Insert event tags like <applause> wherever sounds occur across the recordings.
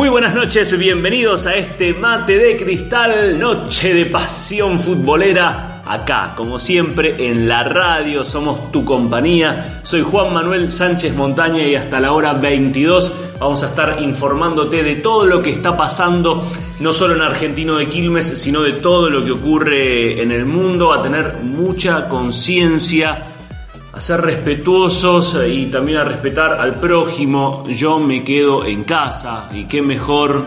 Muy buenas noches, bienvenidos a este mate de cristal, noche de pasión futbolera. Acá, como siempre, en la radio, somos tu compañía. Soy Juan Manuel Sánchez Montaña y hasta la hora 22 vamos a estar informándote de todo lo que está pasando, no solo en Argentino de Quilmes, sino de todo lo que ocurre en el mundo, a tener mucha conciencia a ser respetuosos y también a respetar al prójimo. Yo me quedo en casa y qué mejor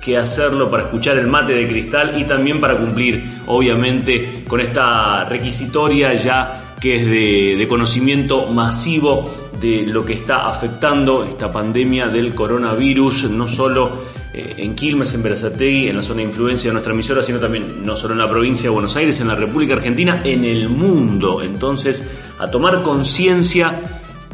que hacerlo para escuchar el mate de cristal y también para cumplir, obviamente, con esta requisitoria ya que es de, de conocimiento masivo de lo que está afectando esta pandemia del coronavirus, no solo eh, en Quilmes, en Berazategui, en la zona de influencia de nuestra emisora, sino también no solo en la provincia de Buenos Aires, en la República Argentina, en el mundo. Entonces, a tomar conciencia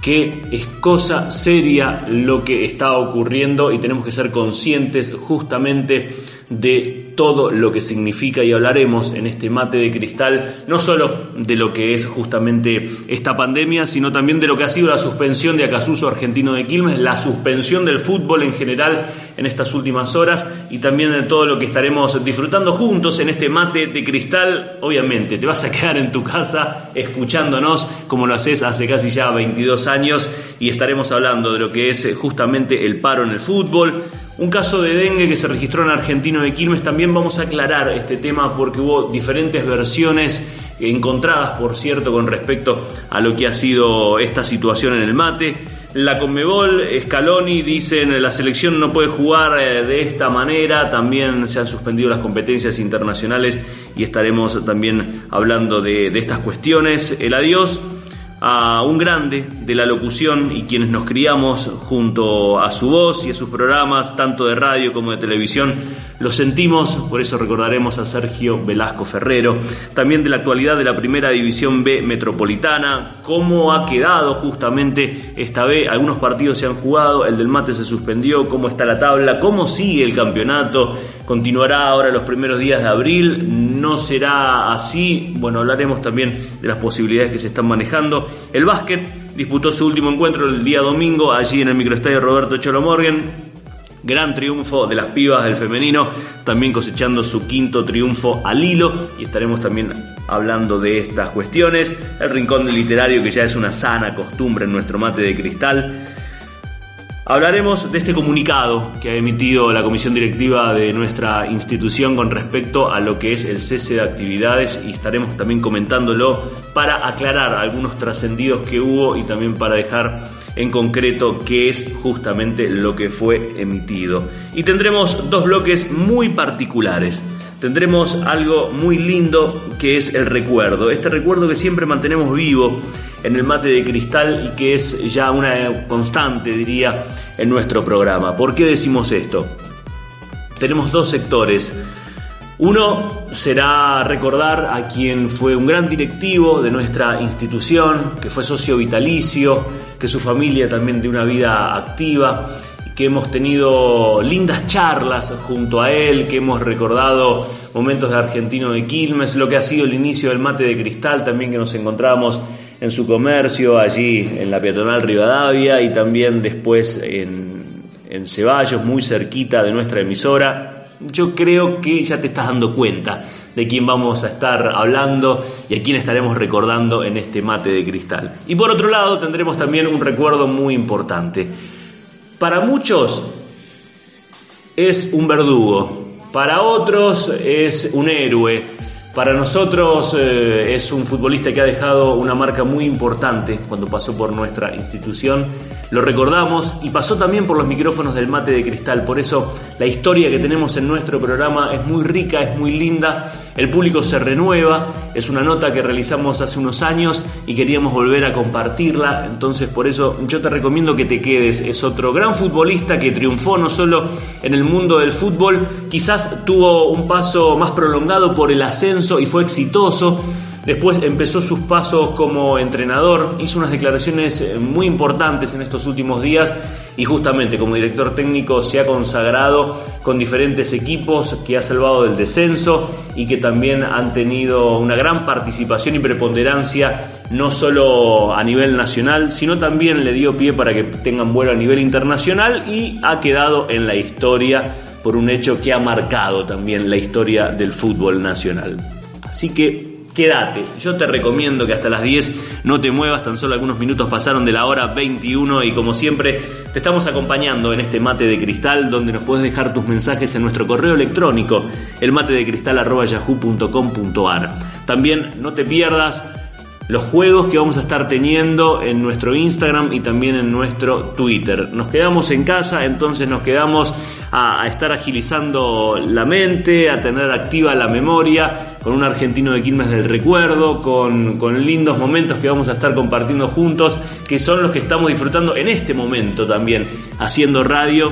que es cosa seria lo que está ocurriendo y tenemos que ser conscientes justamente de todo lo que significa y hablaremos en este mate de cristal, no solo de lo que es justamente esta pandemia, sino también de lo que ha sido la suspensión de Acasuso Argentino de Quilmes, la suspensión del fútbol en general en estas últimas horas y también de todo lo que estaremos disfrutando juntos en este mate de cristal. Obviamente, te vas a quedar en tu casa escuchándonos como lo haces hace casi ya 22 años y estaremos hablando de lo que es justamente el paro en el fútbol, un caso de dengue que se registró en Argentino de Quilmes. También vamos a aclarar este tema porque hubo diferentes versiones encontradas, por cierto, con respecto a lo que ha sido esta situación en el mate. La Conmebol, Scaloni dicen la selección no puede jugar eh, de esta manera, también se han suspendido las competencias internacionales y estaremos también hablando de, de estas cuestiones. El adiós a un grande de la locución y quienes nos criamos junto a su voz y a sus programas, tanto de radio como de televisión, lo sentimos, por eso recordaremos a Sergio Velasco Ferrero, también de la actualidad de la Primera División B Metropolitana, cómo ha quedado justamente esta B, algunos partidos se han jugado, el del mate se suspendió, cómo está la tabla, cómo sigue el campeonato, continuará ahora los primeros días de abril, no será así, bueno, hablaremos también de las posibilidades que se están manejando el básquet disputó su último encuentro el día domingo allí en el microestadio Roberto Cholo Morgan. Gran triunfo de las pibas del femenino, también cosechando su quinto triunfo al hilo y estaremos también hablando de estas cuestiones. El rincón del literario que ya es una sana costumbre en nuestro mate de cristal. Hablaremos de este comunicado que ha emitido la comisión directiva de nuestra institución con respecto a lo que es el cese de actividades y estaremos también comentándolo para aclarar algunos trascendidos que hubo y también para dejar en concreto qué es justamente lo que fue emitido. Y tendremos dos bloques muy particulares tendremos algo muy lindo que es el recuerdo. Este recuerdo que siempre mantenemos vivo en el mate de cristal y que es ya una constante, diría, en nuestro programa. ¿Por qué decimos esto? Tenemos dos sectores. Uno será recordar a quien fue un gran directivo de nuestra institución, que fue socio vitalicio, que su familia también de una vida activa que hemos tenido lindas charlas junto a él, que hemos recordado momentos de Argentino de Quilmes, lo que ha sido el inicio del mate de cristal, también que nos encontramos en su comercio allí en la peatonal Rivadavia y también después en, en Ceballos, muy cerquita de nuestra emisora. Yo creo que ya te estás dando cuenta de quién vamos a estar hablando y a quién estaremos recordando en este mate de cristal. Y por otro lado tendremos también un recuerdo muy importante para muchos es un verdugo, para otros es un héroe, Para nosotros eh, es un futbolista que ha dejado una marca muy importante cuando pasó por nuestra institución. Lo recordamos y pasó también por los micrófonos del mate de cristal. Por eso la historia que tenemos en nuestro programa es muy rica, es muy linda. El público se renueva. Es una nota que realizamos hace unos años y queríamos volver a compartirla. Entonces por eso yo te recomiendo que te quedes. Es otro gran futbolista que triunfó no solo en el mundo del fútbol, quizás tuvo un paso más prolongado por el ascenso y fue exitoso. Después empezó sus pasos como entrenador, hizo unas declaraciones eh, muy importantes en estos últimos días y justamente como director técnico se ha consagrado con diferentes equipos que ha salvado del descenso y que también han tenido una gran participación y preponderancia no solo a nivel nacional, sino también le dio pie para que tengan vuelo a nivel internacional y ha quedado en la historia por un hecho que ha marcado también la historia del fútbol nacional. Así que quédate, yo te recomiendo que hasta las 10 no te muevas, tan solo algunos minutos pasaron de la hora 21 y como siempre te estamos acompañando en este mate de cristal donde nos puedes dejar tus mensajes en nuestro correo electrónico, elmatedecristal.yahoo.com.ar. También no te pierdas los juegos que vamos a estar teniendo en nuestro Instagram y también en nuestro Twitter. Nos quedamos en casa, entonces nos quedamos a, estar agilizando la mente, a tener activa la memoria, con un argentino de Quilmes del recuerdo, con, lindos momentos que vamos a estar compartiendo juntos, que son los que estamos disfrutando en este momento también, haciendo radio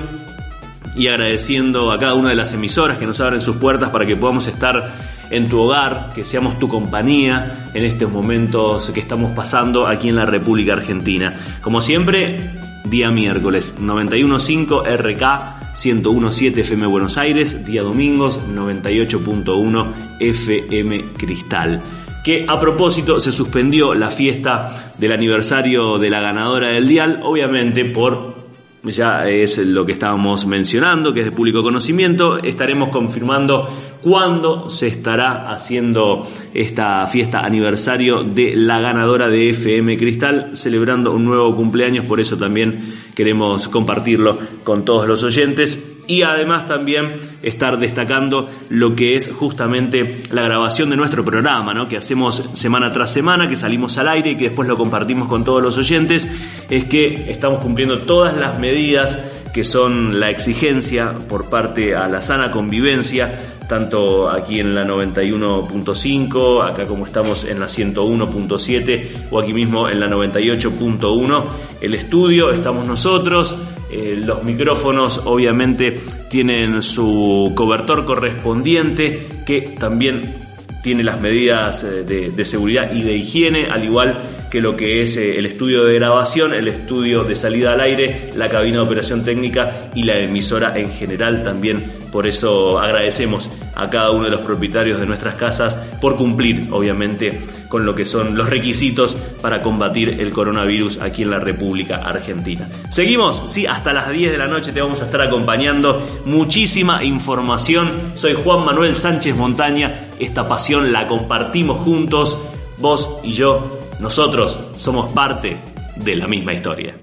y agradeciendo a cada una de las emisoras que nos abren sus puertas para que podamos estar en tu hogar, que seamos tu compañía en estos momentos que estamos pasando aquí en la República Argentina. Como siempre, día miércoles 915 RK 1017 FM Buenos Aires, día domingos 98.1 FM Cristal que a propósito se suspendió la fiesta del aniversario de la ganadora del dial, obviamente por ya es lo que estábamos mencionando, que es de público conocimiento. Estaremos confirmando cuándo se estará haciendo esta fiesta aniversario de la ganadora de FM Cristal, celebrando un nuevo cumpleaños. Por eso también queremos compartirlo con todos los oyentes y además también estar destacando lo que es justamente la grabación de nuestro programa, ¿no? que hacemos semana tras semana, que salimos al aire y que después lo compartimos con todos los oyentes, es que estamos cumpliendo todas las medidas que son la exigencia por parte a la sana convivencia, tanto aquí en la 91.5, acá como estamos en la 101.7 o aquí mismo en la 98.1. El estudio, estamos nosotros, eh, los micrófonos obviamente tienen su cobertor correspondiente que también tiene las medidas eh, de, seguridad y de higiene, al igual que lo que es eh, el estudio de grabación, el estudio de salida al aire, la cabina de operación técnica y la emisora en general también. Por eso agradecemos a cada uno de los propietarios de nuestras casas por cumplir, obviamente, con lo que son los requisitos para combatir el coronavirus aquí en la República Argentina. Seguimos, sí, hasta las 10 de la noche te vamos a estar acompañando. Muchísima información. Soy Juan Manuel Sánchez Montaña. Esta pasión la compartimos juntos, vos y yo. Nosotros somos parte de la misma historia.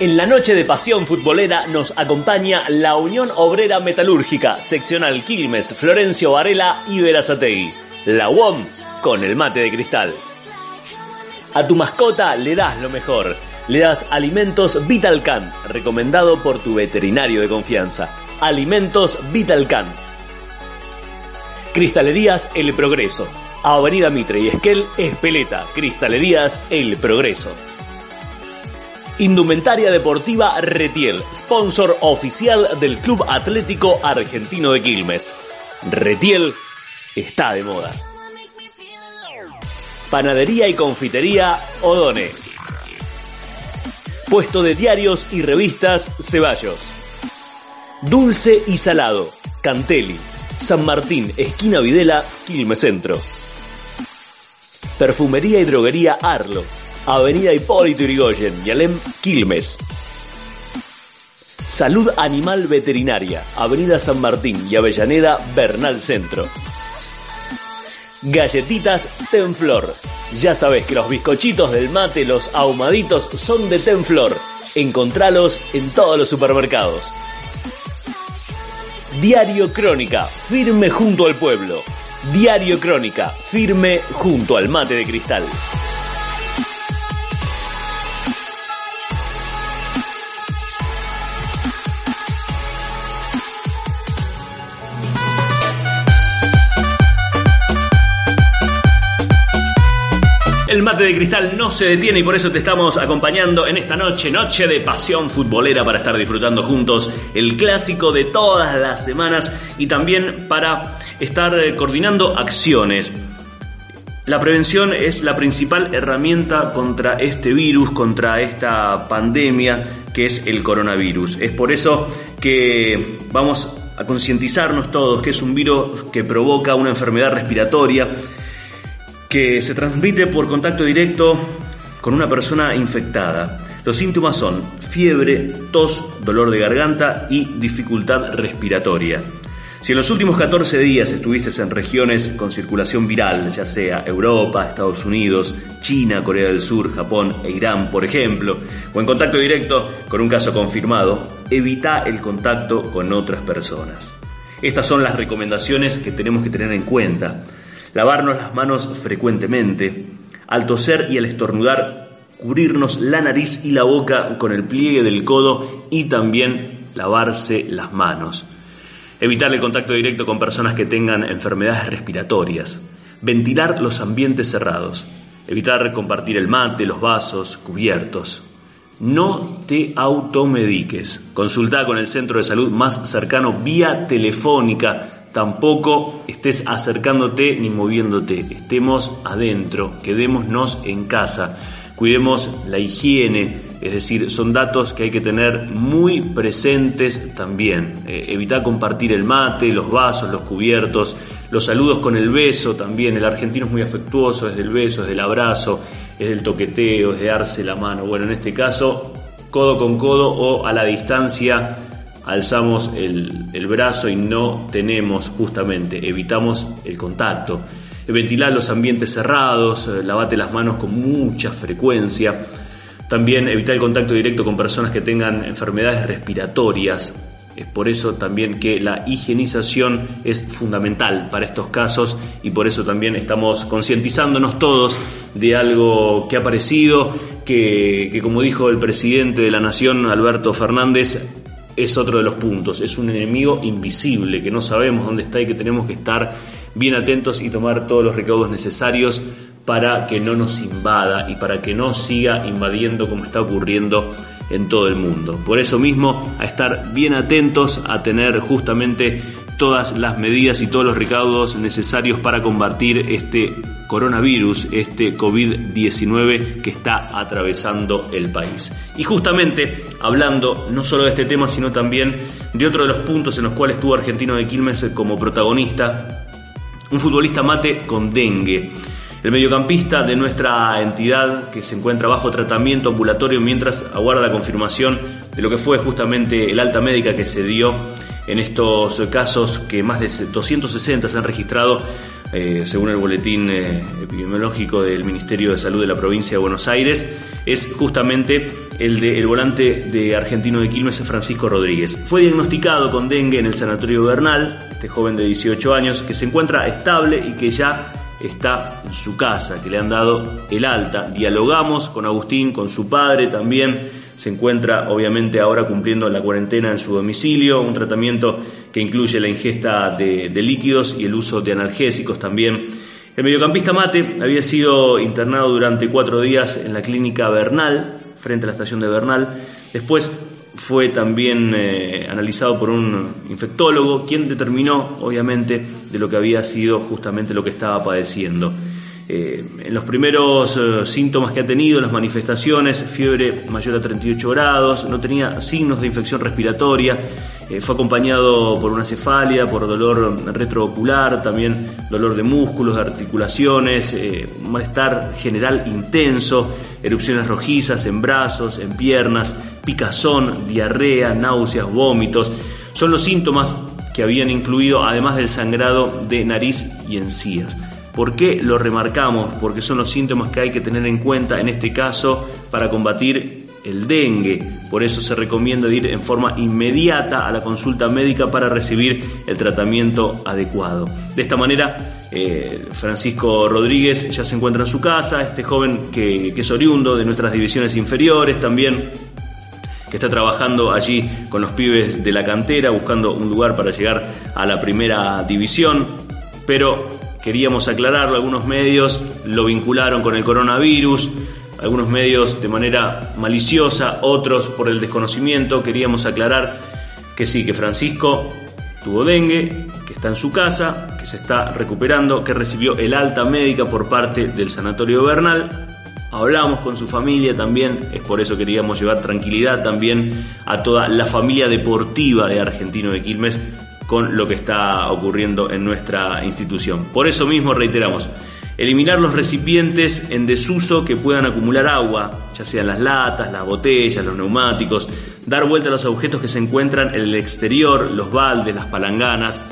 En la noche de pasión futbolera nos acompaña la Unión Obrera Metalúrgica, seccional Quilmes, Florencio Varela y Verazategui. La UOM con el mate de cristal. A tu mascota le das lo mejor. Le das alimentos Vitalcan, recomendado por tu veterinario de confianza. Alimentos Vitalcan. Cristalerías El Progreso. Avenida Mitre y Esquel, Espeleta. Cristalerías El Progreso. Indumentaria Deportiva Retiel, sponsor oficial del Club Atlético Argentino de Quilmes. Retiel está de moda. Panadería y confitería Odone. Puesto de diarios y revistas Ceballos. Dulce y salado. Cantelli. San Martín, esquina Videla, Quilmes Centro. Perfumería y droguería Arlo Avenida Hipólito Yrigoyen, Yalem, Quilmes. Salud Animal Veterinaria, Avenida San Martín y Avellaneda, Bernal Centro. Galletitas Tenflor. Ya sabes que los bizcochitos del mate, los ahumaditos, son de Tenflor. Encontralos en todos los supermercados. Diario Crónica, firme junto al pueblo. Diario Crónica, firme junto al mate de cristal. De cristal no se detiene y por eso te estamos acompañando en esta noche, noche de pasión futbolera para estar disfrutando juntos el clásico de todas las semanas y también para estar eh, coordinando acciones. La prevención es la principal herramienta contra este virus, contra esta pandemia que es el coronavirus. Es por eso que vamos a concientizarnos todos que es un virus que provoca una enfermedad respiratoria que se transmite por contacto directo con una persona infectada. Los síntomas son fiebre, tos, dolor de garganta y dificultad respiratoria. Si en los últimos 14 días estuviste en regiones con circulación viral, ya sea Europa, Estados Unidos, China, Corea del Sur, Japón e Irán, por ejemplo, o en contacto directo con un caso confirmado, evita el contacto con otras personas. Estas son las recomendaciones que tenemos que tener en cuenta lavarnos las manos frecuentemente, al toser y al estornudar, cubrirnos la nariz y la boca con el pliegue del codo y también lavarse las manos. Evitar el contacto directo con personas que tengan enfermedades respiratorias. Ventilar los ambientes cerrados. Evitar compartir el mate, los vasos, cubiertos. No te automediques. Consulta con el centro de salud más cercano vía telefónica tampoco estés acercándote ni moviéndote, estemos adentro, quedémonos en casa, cuidemos la higiene, es decir, son datos que hay que tener muy presentes también. Eh, compartir el mate, los vasos, los cubiertos, los saludos con el beso también. El argentino es muy afectuoso, es del beso, es del abrazo, es del toqueteo, es de darse la mano. Bueno, en este caso, codo con codo o a la distancia alzamos el, brazo y no tenemos justamente, evitamos el contacto. Ventilar los ambientes cerrados, eh, lavate las manos con mucha frecuencia. También evitar el contacto directo con personas que tengan enfermedades respiratorias. Es por eso también que la higienización es fundamental para estos casos y por eso también estamos concientizándonos todos de algo que ha aparecido, que, que como dijo el presidente de la Nación, Alberto Fernández, es otro de los puntos. Es un enemigo invisible que no sabemos dónde está y que tenemos que estar bien atentos y tomar todos los recaudos necesarios para que no nos invada y para que no siga invadiendo como está ocurriendo en todo el mundo. Por eso mismo, a estar bien atentos, a tener justamente todas las medidas y todos los recaudos necesarios para combatir este coronavirus, este COVID-19 que está atravesando el país. Y justamente hablando no solo de este tema, sino también de otro de los puntos en los cuales estuvo Argentino de Quilmes como protagonista, un futbolista mate con dengue. El mediocampista de nuestra entidad que se encuentra bajo tratamiento ambulatorio mientras aguarda la confirmación de lo que fue justamente el alta médica que se dio en estos casos que más de 260 se han registrado, eh, según el boletín eh, epidemiológico del Ministerio de Salud de la provincia de Buenos Aires, es justamente el del volante de argentino de Quilmes, Francisco Rodríguez. Fue diagnosticado con dengue en el sanatorio Bernal, este joven de 18 años, que se encuentra estable y que ya está en su casa, que le han dado el alta. Dialogamos con Agustín, con su padre también se encuentra obviamente ahora cumpliendo la cuarentena en su domicilio, un tratamiento que incluye la ingesta de, líquidos y el uso de analgésicos también. El mediocampista Mate había sido internado durante cuatro días en la clínica Bernal, frente a la estación de Bernal. Después fue también eh, analizado por un infectólogo, quien determinó, obviamente, de lo que había sido justamente lo que estaba padeciendo. Eh, en los primeros eh, síntomas que ha tenido, las manifestaciones, fiebre mayor a 38 grados, no tenía signos de infección respiratoria, eh, fue acompañado por una cefalia, por dolor retroocular, también dolor de músculos, de articulaciones, malestar general intenso, erupciones rojizas en brazos, en piernas, picazón, diarrea, náuseas, vómitos. Son los síntomas que habían incluido, además del sangrado de nariz y encías. ¿Por qué lo remarcamos? Porque son los síntomas que hay que tener en cuenta en este caso para combatir el dengue. Por eso se recomienda ir en forma inmediata a la consulta médica para recibir el tratamiento adecuado. De esta manera, eh, Francisco Rodríguez ya se encuentra en su casa, este joven que, que es oriundo de nuestras divisiones inferiores, también que está trabajando allí con los pibes de la cantera, buscando un lugar para llegar a la primera división, pero queríamos aclararlo, algunos medios lo vincularon con el coronavirus, algunos medios de manera maliciosa, otros por el desconocimiento. Queríamos aclarar que sí, que Francisco tuvo dengue, que está en su casa, que se está recuperando, que recibió el alta médica por parte del Sanatorio Bernal. Hablamos con su familia también, es por eso queríamos llevar tranquilidad también a toda la familia deportiva de Argentino de Quilmes con lo que está ocurriendo en nuestra institución. Por eso mismo reiteramos, Eliminar los recipientes en desuso que puedan acumular agua, ya sean las latas, las botellas, los neumáticos. Dar vuelta a los objetos que se encuentran en el exterior, los baldes, las palanganas.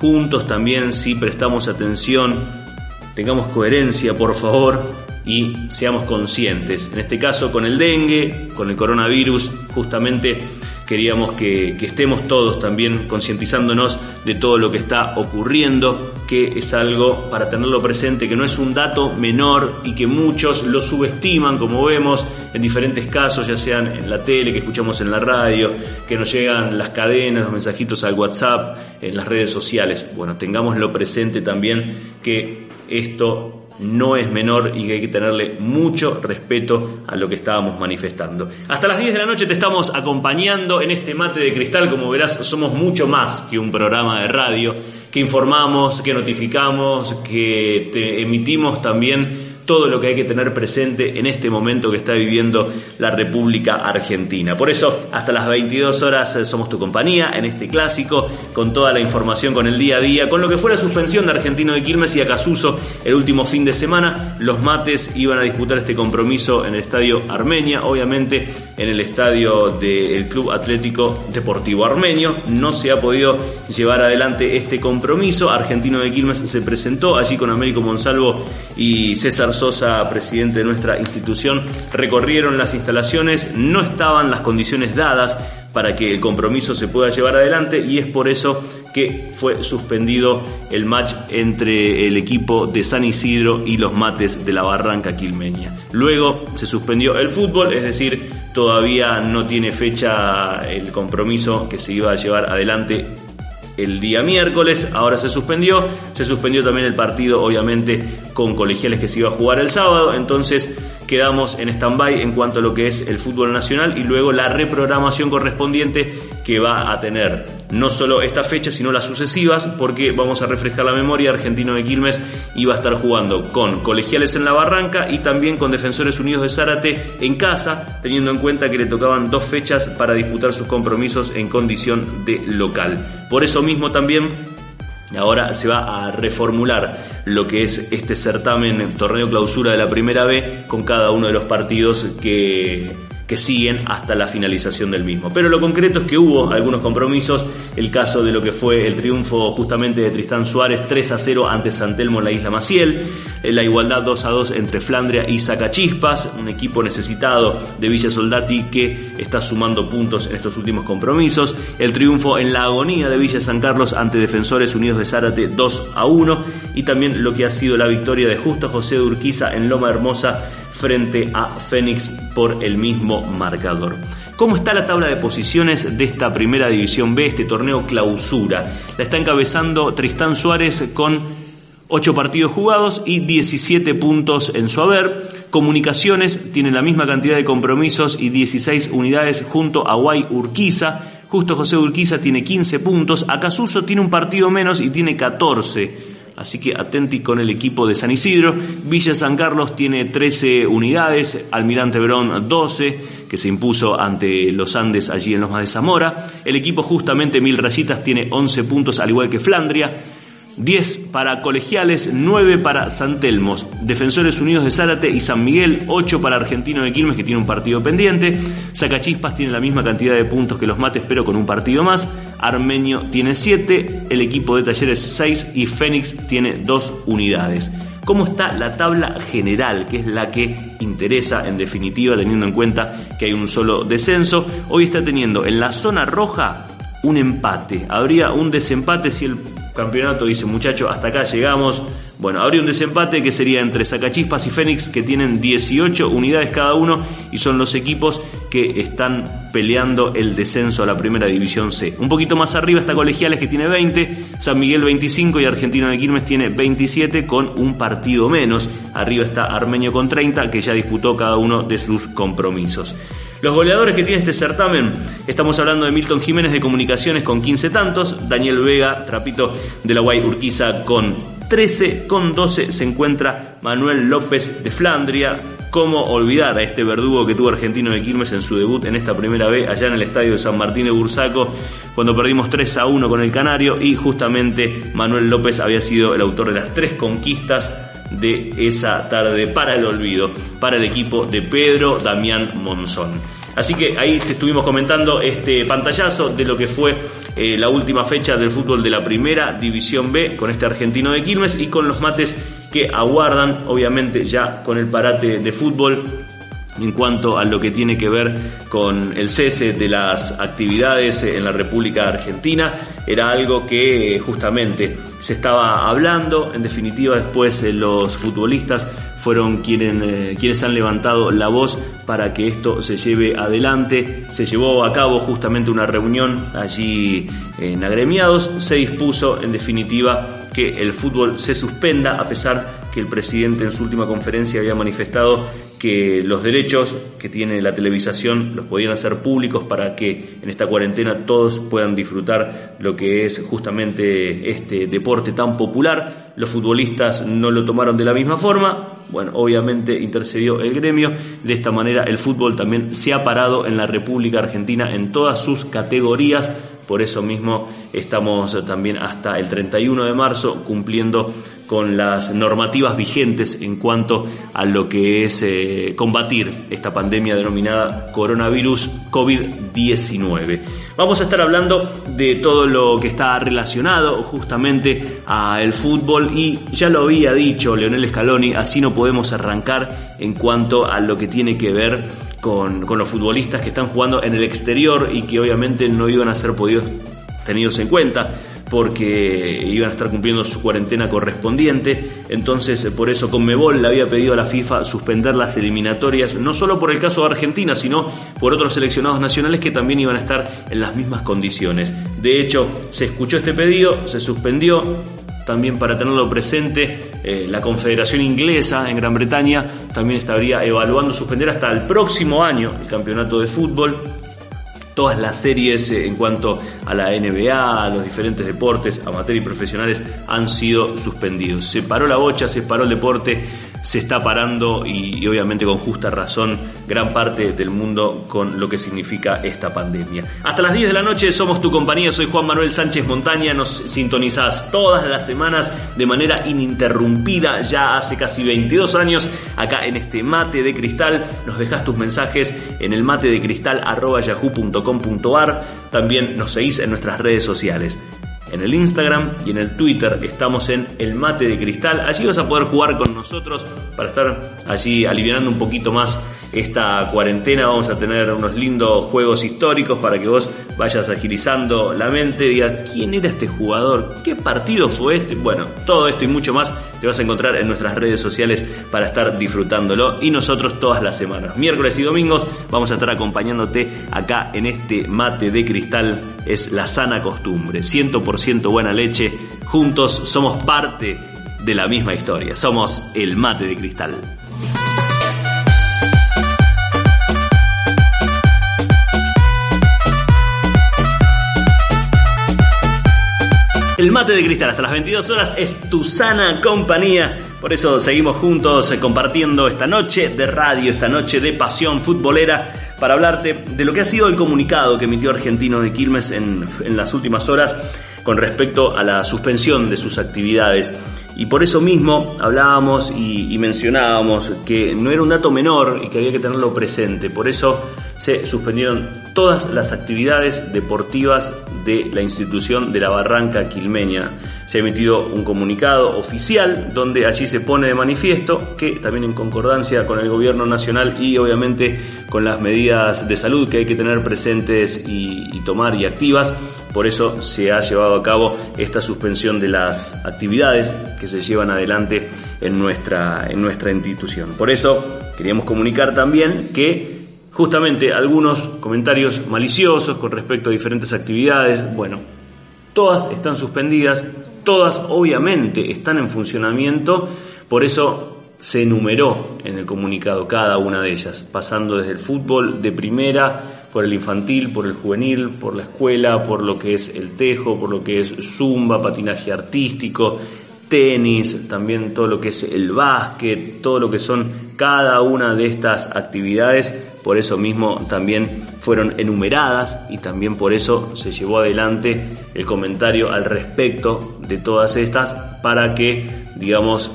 Juntos también, si prestamos atención, tengamos coherencia, por favor, y seamos conscientes. En este caso, con el dengue, con el coronavirus, justamente queríamos que, estemos todos también concientizándonos de todo lo que está ocurriendo, que es algo para tenerlo presente, que no es un dato menor y que muchos lo subestiman, como vemos en diferentes casos, ya sean en la tele, que escuchamos en la radio, que nos llegan las cadenas, los mensajitos al WhatsApp, en las redes sociales. Bueno, tengámoslo presente también que esto no es menor y que hay que tenerle mucho respeto a lo que estábamos manifestando. Hasta las 10 de la noche te estamos acompañando en este mate de cristal, como verás somos mucho más que un programa de radio, que informamos, que notificamos, que te emitimos también todo lo que hay que tener presente en este momento que está viviendo la República Argentina. Por eso, hasta las 22 horas eh, somos tu compañía en este clásico, con toda la información, con el día a día, con lo que fue la suspensión de Argentino de Quilmes y Acasuso el último fin de semana. Los mates iban a disputar este compromiso en el estadio Armenia, obviamente en el estadio del Club Atlético Deportivo Armenio. No se ha podido llevar adelante este compromiso. Argentino de Quilmes se presentó allí con Américo Monsalvo y César Sosa, presidente de nuestra institución, recorrieron las instalaciones, no estaban las condiciones dadas para que el compromiso se pueda llevar adelante y es por eso que fue suspendido el match entre el equipo de San Isidro y los mates de la Barranca Quilmeña. Luego se suspendió el fútbol, es decir, todavía no tiene fecha el compromiso que se iba a llevar adelante el día miércoles, ahora se suspendió, se suspendió también el partido obviamente con colegiales que se iba a jugar el sábado, entonces quedamos en stand-by en cuanto a lo que es el fútbol nacional y luego la reprogramación correspondiente que va a tener no solo esta fecha, sino las sucesivas, porque vamos a refrescar la memoria, Argentino de Quilmes iba a estar jugando con colegiales en la Barranca y también con Defensores Unidos de Zárate en casa, teniendo en cuenta que le tocaban dos fechas para disputar sus compromisos en condición de local. Por eso mismo también Ahora se va a reformular lo que es este certamen, torneo clausura de la primera B, con cada uno de los partidos que que siguen hasta la finalización del mismo. Pero lo concreto es que hubo algunos compromisos, el caso de lo que fue el triunfo justamente de Tristán Suárez 3 a 0 ante Santelmo en la isla Maciel, eh, la igualdad 2 a 2 entre Flandria y Zacachispas, un equipo necesitado de Villa Soldati que está sumando puntos en estos últimos compromisos, el triunfo en la agonía de Villa San Carlos ante Defensores Unidos de Zárate 2 a 1 y también lo que ha sido la victoria de Justo José de Urquiza en Loma Hermosa frente a Fénix por el mismo marcador. ¿Cómo está la tabla de posiciones de esta primera división B, este torneo clausura? La está encabezando Tristán Suárez con 8 partidos jugados y 17 puntos en su haber. Comunicaciones tiene la misma cantidad de compromisos y 16 unidades junto a Guay Urquiza. Justo José Urquiza tiene 15 puntos. Acasuso tiene un partido menos y tiene 14 así que atenti con el equipo de San Isidro. Villa San Carlos tiene 13 unidades, Almirante Verón 12, que se impuso ante los Andes allí en los más de Zamora. El equipo justamente Mil Rayitas tiene 11 puntos, al igual que Flandria. 10 para Colegiales, 9 para San Telmos, Defensores Unidos de Zárate y San Miguel, 8 para Argentino de Quilmes que tiene un partido pendiente, Sacachispas tiene la misma cantidad de puntos que los mates pero con un partido más, Armenio tiene 7, el equipo de Talleres 6 y Fénix tiene 2 unidades. ¿Cómo está la tabla general, que es la que interesa en definitiva teniendo en cuenta que hay un solo descenso? Hoy está teniendo en la zona roja un empate. Habría un desempate si el campeonato dice, muchachos, hasta acá llegamos. Bueno, habría un desempate que sería entre Sacachispas y Fénix, que tienen 18 unidades cada uno y son los equipos que están peleando el descenso a la primera división C. Un poquito más arriba está Colegiales, que tiene 20, San Miguel 25 y Argentino de Quilmes tiene 27 con un partido menos. Arriba está Armenio con 30, que ya disputó cada uno de sus compromisos. Los goleadores que tiene este certamen, estamos hablando de Milton Jiménez de Comunicaciones con 15 tantos, Daniel Vega, Trapito de la Guay Urquiza con 13, con 12 se encuentra Manuel López de Flandria. ¿Cómo olvidar a este verdugo que tuvo Argentino de Quilmes en su debut en esta primera vez allá en el estadio de San Martín de Bursaco cuando perdimos 3 a 1 con el Canario y justamente Manuel López había sido el autor de las tres conquistas de esa tarde para el olvido, para el equipo de Pedro Damián Monzón. Así que ahí te estuvimos comentando este pantallazo de lo que fue eh, la última fecha del fútbol de la primera división B con este argentino de Quilmes y con los mates que aguardan, obviamente ya con el parate de fútbol en cuanto a lo que tiene que ver con el cese de las actividades en la República Argentina. Era algo que justamente se estaba hablando, en definitiva después eh, los futbolistas fueron quienes, eh, quienes han levantado la voz para que esto se lleve adelante. Se llevó a cabo justamente una reunión allí en agremiados, se dispuso en definitiva que el fútbol se suspenda a pesar que el presidente en su última conferencia había manifestado que los derechos que tiene la televisación los podían hacer públicos para que en esta cuarentena todos puedan disfrutar lo que es justamente este deporte tan popular. Los futbolistas no lo tomaron de la misma forma. Bueno, obviamente intercedió el gremio. De esta manera el fútbol también se ha parado en la República Argentina en todas sus categorías. Por eso mismo estamos también hasta el 31 de marzo cumpliendo con las normativas vigentes en cuanto a lo que es eh, combatir esta pandemia denominada coronavirus COVID-19. Vamos a estar hablando de todo lo que está relacionado justamente al fútbol y ya lo había dicho Leonel Scaloni, así no podemos arrancar en cuanto a lo que tiene que ver con, con los futbolistas que están jugando en el exterior y que obviamente no iban a ser podidos tenidos en cuenta porque iban a estar cumpliendo su cuarentena correspondiente. Entonces, por eso Conmebol le había pedido a la FIFA suspender las eliminatorias, no solo por el caso de Argentina, sino por otros seleccionados nacionales que también iban a estar en las mismas condiciones. De hecho, se escuchó este pedido, se suspendió. También para tenerlo presente, eh, la Confederación Inglesa en Gran Bretaña también estaría evaluando suspender hasta el próximo año el campeonato de fútbol todas las series eh, en cuanto a la NBA, a los diferentes deportes, amateur y profesionales, han sido suspendidos. Se paró la bocha, se paró el deporte, se está parando y, obviamente con justa razón gran parte del mundo con lo que significa esta pandemia. Hasta las 10 de la noche somos tu compañía, soy Juan Manuel Sánchez Montaña, nos sintonizás todas las semanas de manera ininterrumpida, ya hace casi 22 años, acá en este mate de cristal, nos dejas tus mensajes en el mate de cristal también nos seguís en nuestras redes sociales en el Instagram y en el Twitter estamos en El Mate de Cristal. Allí vas a poder jugar con nosotros para estar allí aliviando un poquito más esta cuarentena. Vamos a tener unos lindos juegos históricos para que vos vayas agilizando la mente, digas quién era este jugador, qué partido fue este. Bueno, todo esto y mucho más te vas a encontrar en nuestras redes sociales para estar disfrutándolo y nosotros todas las semanas. Miércoles y domingos vamos a estar acompañándote acá en este mate de cristal. Es la sana costumbre, 100% buena leche. Juntos somos parte de la misma historia. Somos el mate de cristal. El mate de cristal hasta las 22 horas es tu sana compañía. Por eso seguimos juntos eh, compartiendo esta noche de radio, esta noche de pasión futbolera, para hablarte de lo que ha sido el comunicado que emitió Argentino de Quilmes en, en las últimas horas con respecto a la suspensión de sus actividades. Y por eso mismo hablábamos y, mencionábamos que no era un dato menor y que había que tenerlo presente. Por eso se suspendieron todas las actividades deportivas de la institución de la Barranca Quilmeña. Se ha emitido un comunicado oficial donde allí se pone de manifiesto que también en concordancia con el gobierno nacional y obviamente con las medidas de salud que hay que tener presentes y, tomar y activas, por eso se ha llevado a cabo esta suspensión de las actividades que se llevan adelante en nuestra, en nuestra institución. Por eso queríamos comunicar también que justamente algunos comentarios maliciosos con respecto a diferentes actividades, bueno, todas están suspendidas, todas obviamente están en funcionamiento, por eso se enumeró en el comunicado cada una de ellas, pasando desde el fútbol de primera, por el infantil, por el juvenil, por la escuela, por lo que es el tejo, por lo que es zumba, patinaje artístico, tenis, también todo lo que es el básquet, todo lo que son cada una de estas actividades por eso mismo también fueron enumeradas y también por eso se llevó adelante el comentario al respecto de todas estas para que, digamos,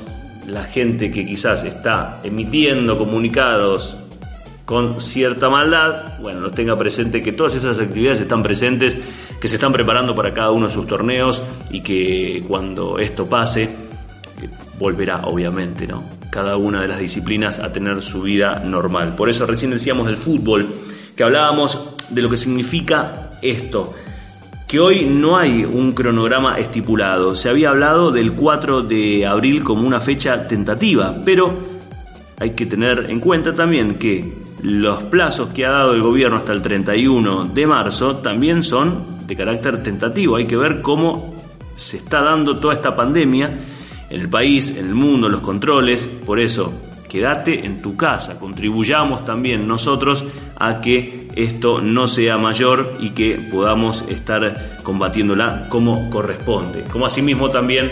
la gente que quizás está emitiendo comunicados con cierta maldad, bueno, nos tenga presente que todas esas actividades están presentes, que se están preparando para cada uno de sus torneos y que cuando esto pase, volverá, obviamente, ¿no? Cada una de las disciplinas a tener su vida normal. Por eso recién decíamos del fútbol, que hablábamos de lo que significa esto, que hoy no hay un cronograma estipulado. Se había hablado del 4 de abril como una fecha tentativa, pero hay que tener en cuenta también que los plazos que ha dado el gobierno hasta el 31 de marzo también son de carácter tentativo. Hay que ver cómo se está dando toda esta pandemia en el país, en el mundo, los controles. Por eso, quédate en tu casa. Contribuyamos también nosotros a que esto no sea mayor y que podamos estar combatiéndola como corresponde. Como asimismo también,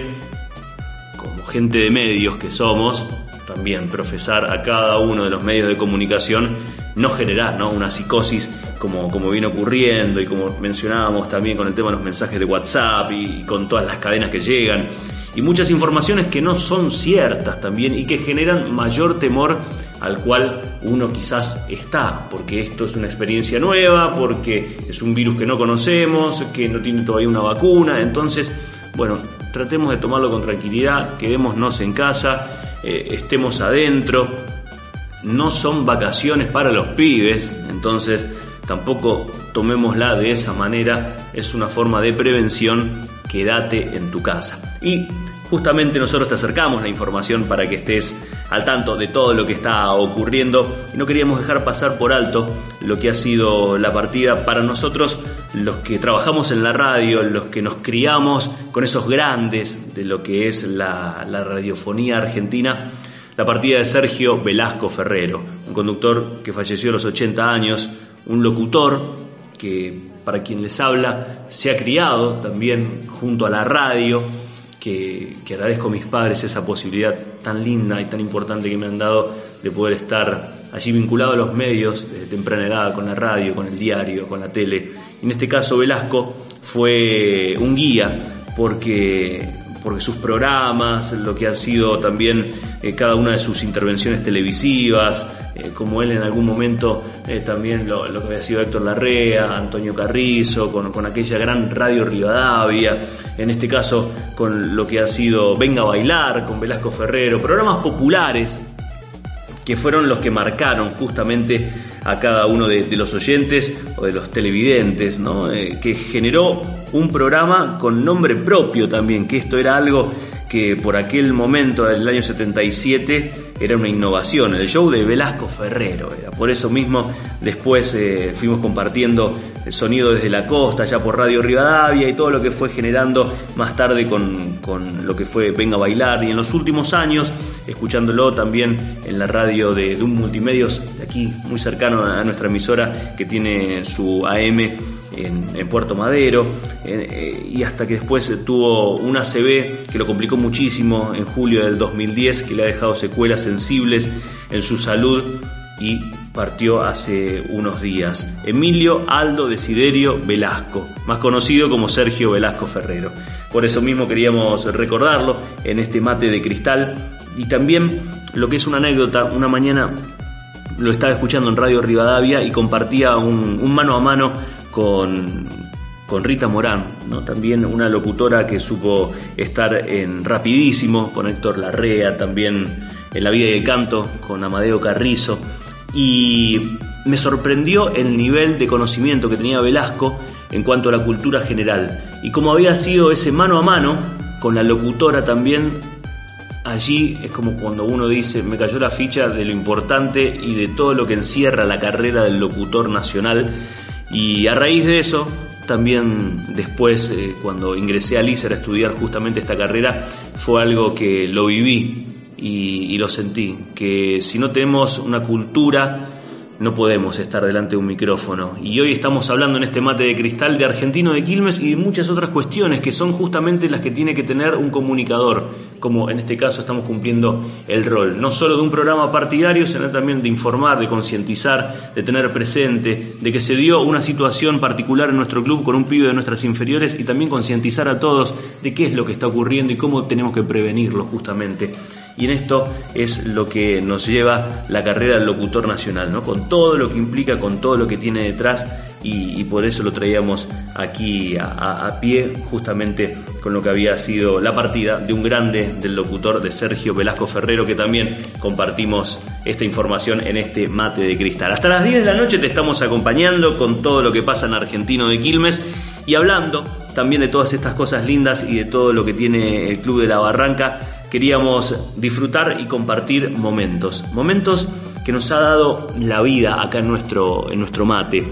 como gente de medios que somos, también profesar a cada uno de los medios de comunicación, no generar ¿no? una psicosis como, como viene ocurriendo y como mencionábamos también con el tema de los mensajes de WhatsApp y con todas las cadenas que llegan y muchas informaciones que no son ciertas también y que generan mayor temor al cual uno quizás está, porque esto es una experiencia nueva, porque es un virus que no conocemos, que no tiene todavía una vacuna, entonces, bueno, tratemos de tomarlo con tranquilidad, quedémonos en casa, eh, estemos adentro, no son vacaciones para los pibes, entonces tampoco tomémosla de esa manera, es una forma de prevención, quédate en tu casa. Y justamente nosotros te acercamos la información para que estés al tanto de todo lo que está ocurriendo y no queríamos dejar pasar por alto lo que ha sido la partida para nosotros, los que trabajamos en la radio, los que nos criamos con esos grandes de lo que es la, la radiofonía argentina, la partida de Sergio Velasco Ferrero, un conductor que falleció a los 80 años, un locutor que para quien les habla se ha criado también junto a la radio, que, agradezco a mis padres esa posibilidad tan linda y tan importante que me han dado de poder estar allí vinculado a los medios desde temprana edad, con la radio, con el diario, con la tele. en este caso Velasco fue un guía porque porque sus programas, lo que han sido también eh, cada una de sus intervenciones televisivas, eh, como él en algún momento eh, también lo, que había sido Héctor Larrea, Antonio Carrizo, con, con, aquella gran radio Rivadavia, en este caso con lo que ha sido Venga a bailar, con Velasco Ferrero, programas populares que fueron los que marcaron justamente a cada uno de, los oyentes o de los televidentes, ¿no? Eh, que generó un programa con nombre propio también, que esto era algo que por aquel momento, del año 77, era una innovación, el show de Velasco Ferrero. Era. Por eso mismo después eh, fuimos compartiendo el sonido desde la costa, ya por Radio Rivadavia y todo lo que fue generando más tarde con, con lo que fue Venga a Bailar. Y en los últimos años, escuchándolo también en la radio de, de un multimedios aquí, muy cercano a nuestra emisora, que tiene su AM en, Puerto Madero, eh, y hasta que después tuvo un ACB que lo complicó muchísimo en julio del 2010, que le ha dejado secuelas sensibles en su salud y partió hace unos días. Emilio Aldo Desiderio Velasco, más conocido como Sergio Velasco Ferrero. Por eso mismo queríamos recordarlo en este mate de cristal y también lo que es una anécdota, una mañana lo estaba escuchando en Radio Rivadavia y compartía un, mano a mano con, con Rita Morán, ¿no? también una locutora que supo estar en Rapidísimo, con Héctor Larrea, también en La Vida y el Canto, con Amadeo Carrizo y me sorprendió el nivel de conocimiento que tenía Velasco en cuanto a la cultura general y como había sido ese mano a mano con la locutora también. Allí es como cuando uno dice me cayó la ficha de lo importante y de todo lo que encierra la carrera del locutor nacional. Y a raíz de eso también después eh, cuando ingresé a LISER a estudiar justamente esta carrera fue algo que lo viví y, lo sentí, que si no tenemos una cultura no podemos estar delante de un micrófono. Y hoy estamos hablando en este mate de cristal de Argentino de Quilmes y de muchas otras cuestiones que son justamente las que tiene que tener un comunicador, como en este caso estamos cumpliendo el rol, no solo de un programa partidario, sino también de informar, de concientizar, de tener presente, de que se dio una situación particular en nuestro club con un pibe de nuestras inferiores y también concientizar a todos de qué es lo que está ocurriendo y cómo tenemos que prevenirlo justamente y en esto es lo que nos lleva la carrera del locutor nacional, ¿no? con todo lo que implica, con todo lo que tiene detrás y, por eso lo traíamos aquí a, pie, justamente con lo que había sido la partida de un grande del locutor de Sergio Velasco Ferrero, que también compartimos esta información en este mate de cristal. Hasta las 10 de la noche te estamos acompañando con todo lo que pasa en Argentino de Quilmes y hablando también de todas estas cosas lindas y de todo lo que tiene el Club de la Barranca queríamos disfrutar y compartir momentos, momentos que nos ha dado la vida acá en nuestro, en nuestro mate.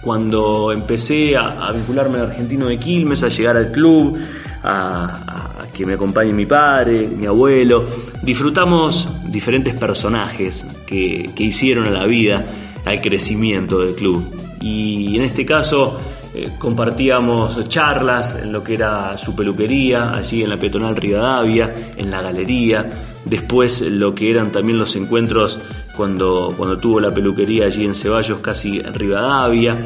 Cuando empecé a, vincularme al argentino de Quilmes, a llegar al club, a, que me acompañe mi padre, mi abuelo, disfrutamos diferentes personajes que, que hicieron a la vida, al crecimiento del club. Y en este caso, eh, compartíamos charlas en lo que era su peluquería, allí en la peatonal Rivadavia, en la galería, después lo que eran también los encuentros cuando, cuando tuvo la peluquería allí en Ceballos, casi en Rivadavia.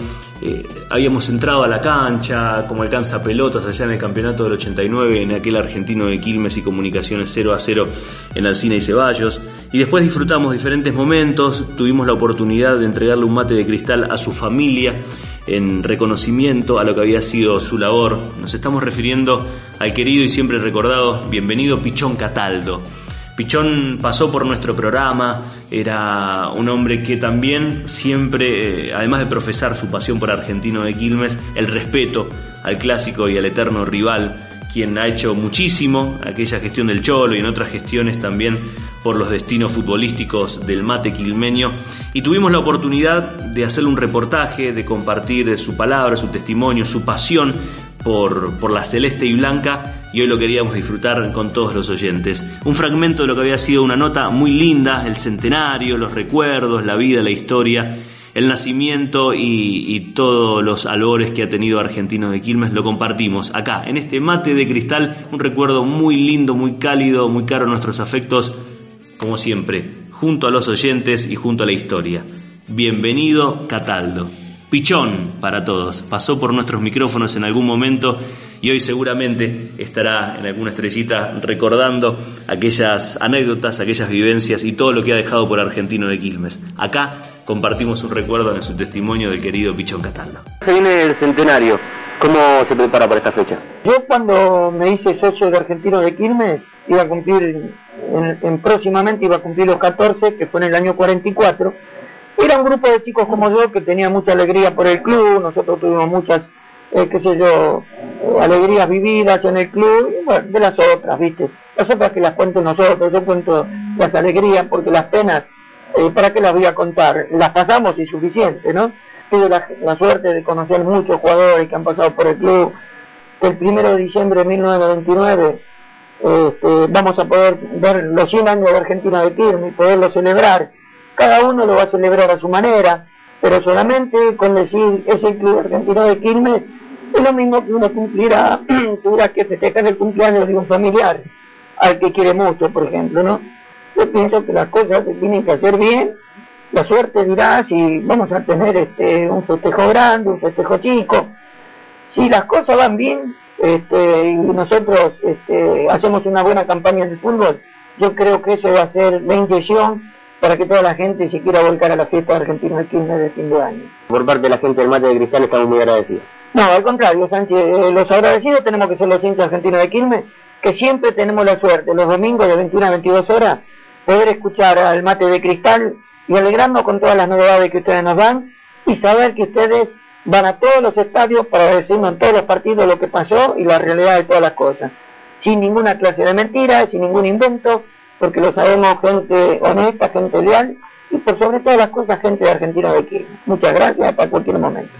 Eh, habíamos entrado a la cancha como alcanza pelotas allá en el campeonato del 89, en aquel argentino de Quilmes y Comunicaciones 0 a 0 en Alcina y Ceballos. Y después disfrutamos diferentes momentos, tuvimos la oportunidad de entregarle un mate de cristal a su familia en reconocimiento a lo que había sido su labor. Nos estamos refiriendo al querido y siempre recordado bienvenido Pichón Cataldo. Pichón pasó por nuestro programa, era un hombre que también siempre, eh, además de profesar su pasión por Argentino de Quilmes, el respeto al clásico y al eterno rival, quien ha hecho muchísimo, aquella gestión del Cholo y en otras gestiones también por los destinos futbolísticos del mate quilmeño y tuvimos la oportunidad de hacerle un reportaje, de compartir su palabra, su testimonio, su pasión por, por, la celeste y blanca y hoy lo queríamos disfrutar con todos los oyentes. Un fragmento de lo que había sido una nota muy linda, el centenario, los recuerdos, la vida, la historia el nacimiento y, todos los albores que ha tenido Argentino de Quilmes lo compartimos acá, en este mate de cristal, un recuerdo muy lindo, muy cálido, muy caro a nuestros afectos, como siempre, junto a los oyentes y junto a la historia. Bienvenido, Cataldo. Pichón para todos. Pasó por nuestros micrófonos en algún momento y hoy seguramente estará en alguna estrellita recordando aquellas anécdotas, aquellas vivencias y todo lo que ha dejado por Argentino de Quilmes. Acá compartimos un recuerdo en su testimonio del querido Pichón Cataldo. Se viene el centenario. ¿Cómo se prepara para esta fecha? Yo cuando me hice socio de Argentino de Quilmes, iba a cumplir, en, próximamente iba a cumplir los 14, que fue en el año 44. Era un grupo de chicos como yo que tenía mucha alegría por el club, nosotros tuvimos muchas, eh, qué sé yo, alegrías vividas en el club, y bueno, de las otras, ¿viste? Las otras que las cuento nosotros, yo cuento las alegrías porque las penas eh, ¿para qué las voy a contar? Las pasamos y suficiente, ¿no? Tuve la, suerte de conocer muchos jugadores que han pasado por el club. El primero de diciembre de 1929 este, vamos a poder ver los 100 años de Argentina de Quilmes y poderlo celebrar. Cada uno lo va a celebrar a su manera, pero solamente con decir es el club argentino de Quilmes es lo mismo que uno cumplirá, <clears throat> tuviera que festejar el cumpleaños de un familiar, al que quiere mucho, por ejemplo, ¿no? Yo pienso que las cosas se tienen que hacer bien la suerte dirá si vamos a tener este, un festejo grande, un festejo chico. Si las cosas van bien este, y nosotros este, hacemos una buena campaña de fútbol, yo creo que eso va a ser la inyección para que toda la gente se quiera volcar a la fiesta de Argentina el 15 de fin de año. Por parte de la gente del Mate de Cristal estamos muy agradecidos. No, al contrario, Sánchez, eh, los agradecidos tenemos que ser los hinchas argentinos de Quilmes, que siempre tenemos la suerte, los domingos de 21 a 22 horas, poder escuchar al Mate de Cristal y alegrarnos con todas las novedades que ustedes nos dan y saber que ustedes van a todos los estadios para decirnos en todos los partidos lo que pasó y la realidad de todas las cosas. Sin ninguna clase de mentira, sin ningún invento, porque lo sabemos gente honesta, gente leal y por sobre todas las cosas gente de Argentina de Quilmes. Muchas gracias, hasta cualquier momento.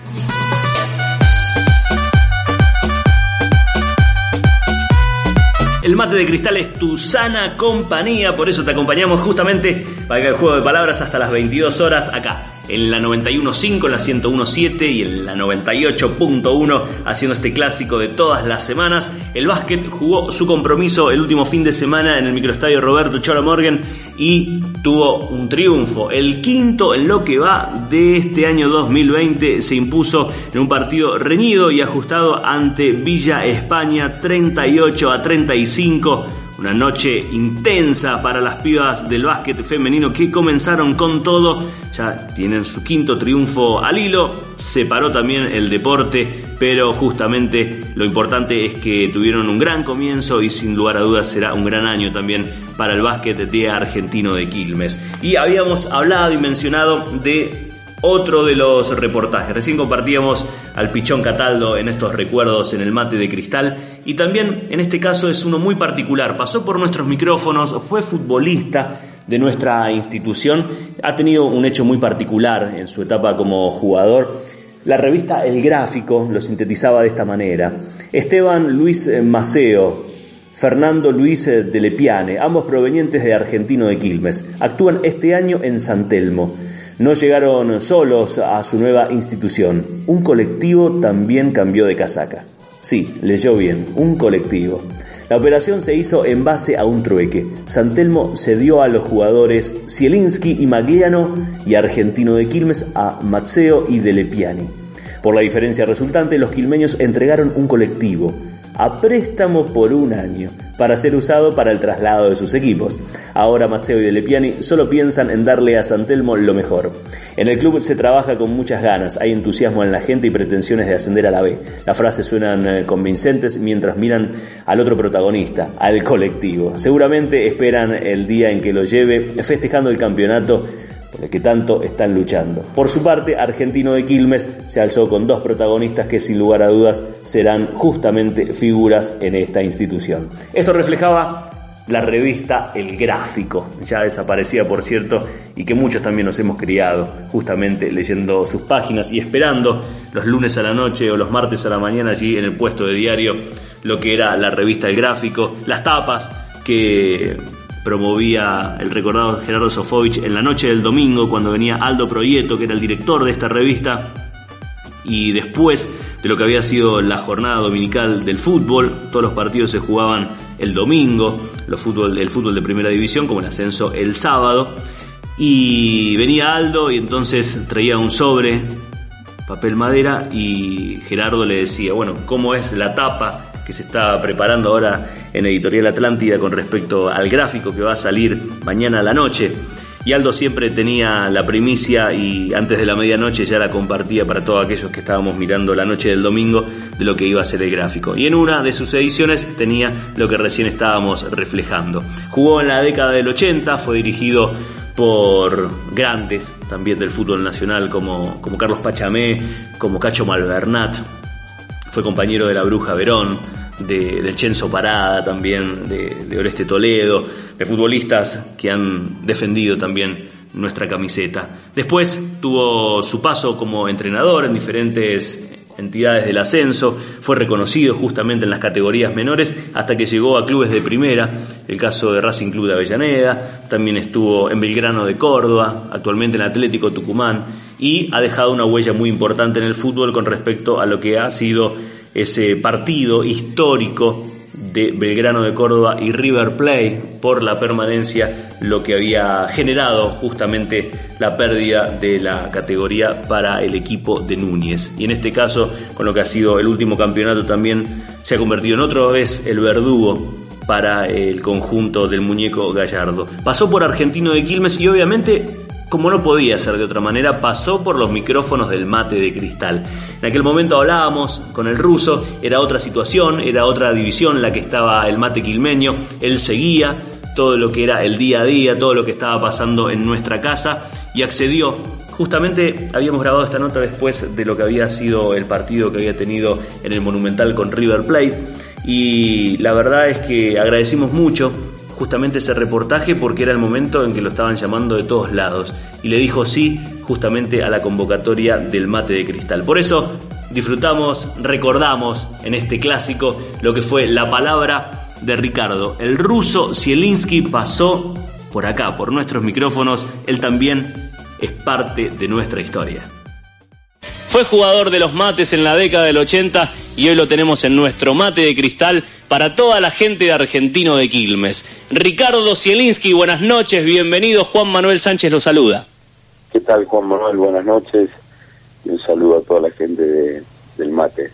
El mate de cristal es tu sana compañía, por eso te acompañamos justamente para el juego de palabras hasta las 22 horas acá en la 91.5, en la 101.7 y en la 98.1 haciendo este clásico de todas las semanas. El básquet jugó su compromiso el último fin de semana en el microestadio Roberto Cholo Morgan y tuvo un triunfo. El quinto en lo que va de este año 2020 se impuso en un partido reñido y ajustado ante Villa España 38 a 35 una noche intensa para las pibas del básquet femenino que comenzaron con todo. Ya tienen su quinto triunfo al hilo. Se paró también el deporte, pero justamente lo importante es que tuvieron un gran comienzo y sin lugar a dudas será un gran año también para el básquet de argentino de Quilmes. Y habíamos hablado y mencionado de otro de los reportajes. Recién compartíamos al Pichón Cataldo en estos recuerdos en el mate de cristal y también en este caso es uno muy particular. Pasó por nuestros micrófonos, fue futbolista de nuestra institución, ha tenido un hecho muy particular en su etapa como jugador. La revista El Gráfico lo sintetizaba de esta manera. Esteban Luis Maceo, Fernando Luis de Lepiane, ambos provenientes de Argentino de Quilmes, actúan este año en San Telmo. No llegaron solos a su nueva institución. Un colectivo también cambió de casaca. Sí, leyó bien, un colectivo. La operación se hizo en base a un trueque. Santelmo cedió a los jugadores Zielinski y Magliano y Argentino de Quilmes a Mazzeo y Delepiani. Por la diferencia resultante, los quilmeños entregaron un colectivo, a préstamo por un año para ser usado para el traslado de sus equipos. Ahora Maceo y Delepiani solo piensan en darle a Santelmo lo mejor. En el club se trabaja con muchas ganas, hay entusiasmo en la gente y pretensiones de ascender a la B. Las frases suenan eh, convincentes mientras miran al otro protagonista, al colectivo. Seguramente esperan el día en que lo lleve festejando el campeonato por el que tanto están luchando. Por su parte, Argentino de Quilmes se alzó con dos protagonistas que sin lugar a dudas serán justamente figuras en esta institución. Esto reflejaba la revista El Gráfico, ya desaparecida por cierto, y que muchos también nos hemos criado justamente leyendo sus páginas y esperando los lunes a la noche o los martes a la mañana allí en el puesto de diario lo que era la revista El Gráfico, las tapas que promovía el recordado Gerardo Sofovich en la noche del domingo cuando venía Aldo Proieto, que era el director de esta revista, y después de lo que había sido la jornada dominical del fútbol, todos los partidos se jugaban el domingo, los fútbol, el fútbol de primera división, como el ascenso el sábado, y venía Aldo y entonces traía un sobre, papel madera, y Gerardo le decía, bueno, ¿cómo es la tapa? Que se está preparando ahora en Editorial Atlántida con respecto al gráfico que va a salir mañana a la noche. Y Aldo siempre tenía la primicia y antes de la medianoche ya la compartía para todos aquellos que estábamos mirando la noche del domingo de lo que iba a ser el gráfico. Y en una de sus ediciones tenía lo que recién estábamos reflejando. Jugó en la década del 80, fue dirigido por grandes también del fútbol nacional como, como Carlos Pachamé, como Cacho Malvernat, fue compañero de la Bruja Verón, de, del Chenzo Parada también, de, Oreste Toledo, de futbolistas que han defendido también nuestra camiseta. Después tuvo su paso como entrenador en diferentes entidades del ascenso, fue reconocido justamente en las categorías menores hasta que llegó a clubes de primera, el caso de Racing Club de Avellaneda, también estuvo en Belgrano de Córdoba, actualmente en Atlético Tucumán y ha dejado una huella muy importante en el fútbol con respecto a lo que ha sido ese partido histórico de Belgrano de Córdoba y River Plate por la permanencia, lo que había generado justamente la pérdida de la categoría para el equipo de Núñez. Y en este caso, con lo que ha sido el último campeonato, también se ha convertido en otra vez el verdugo para el conjunto del muñeco Gallardo. Pasó por Argentino de Quilmes y obviamente como no podía ser de otra manera, pasó por los micrófonos del mate de cristal. En aquel momento hablábamos con el ruso, era otra situación, era otra división la que estaba el mate quilmeño, él seguía todo lo que era el día a día, todo lo que estaba pasando en nuestra casa y accedió. Justamente habíamos grabado esta nota después de lo que había sido el partido que había tenido en el Monumental con River Plate y la verdad es que agradecimos mucho justamente ese reportaje porque era el momento en que lo estaban llamando de todos lados y le dijo sí justamente a la convocatoria del mate de cristal. Por eso disfrutamos, recordamos en este clásico lo que fue la palabra de Ricardo. El ruso Zielinski pasó por acá, por nuestros micrófonos, él también es parte de nuestra historia. Fue jugador de los mates en la década del 80 y hoy lo tenemos en nuestro mate de cristal para toda la gente de Argentino de Quilmes. Ricardo Zielinski, buenas noches, bienvenido. Juan Manuel Sánchez lo saluda. ¿Qué tal, Juan Manuel? Buenas noches y un saludo a toda la gente del mate.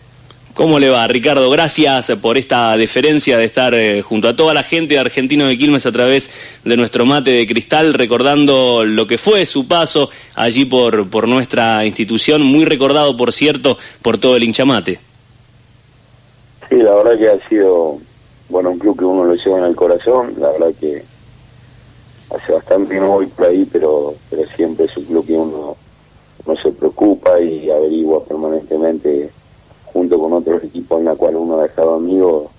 ¿Cómo le va, Ricardo? Gracias por esta deferencia de estar eh, junto a toda la gente de Argentino de Quilmes a través de nuestro mate de cristal, recordando lo que fue su paso allí por, por nuestra institución, muy recordado, por cierto, por todo el hinchamate. Sí, la verdad que ha sido, bueno, un club que uno lo lleva en el corazón, la verdad que hace bastante que no por ahí, pero, pero siempre es un club que uno, uno se preocupa y averigua permanentemente junto con otros equipos en la cual uno ha dejado amigo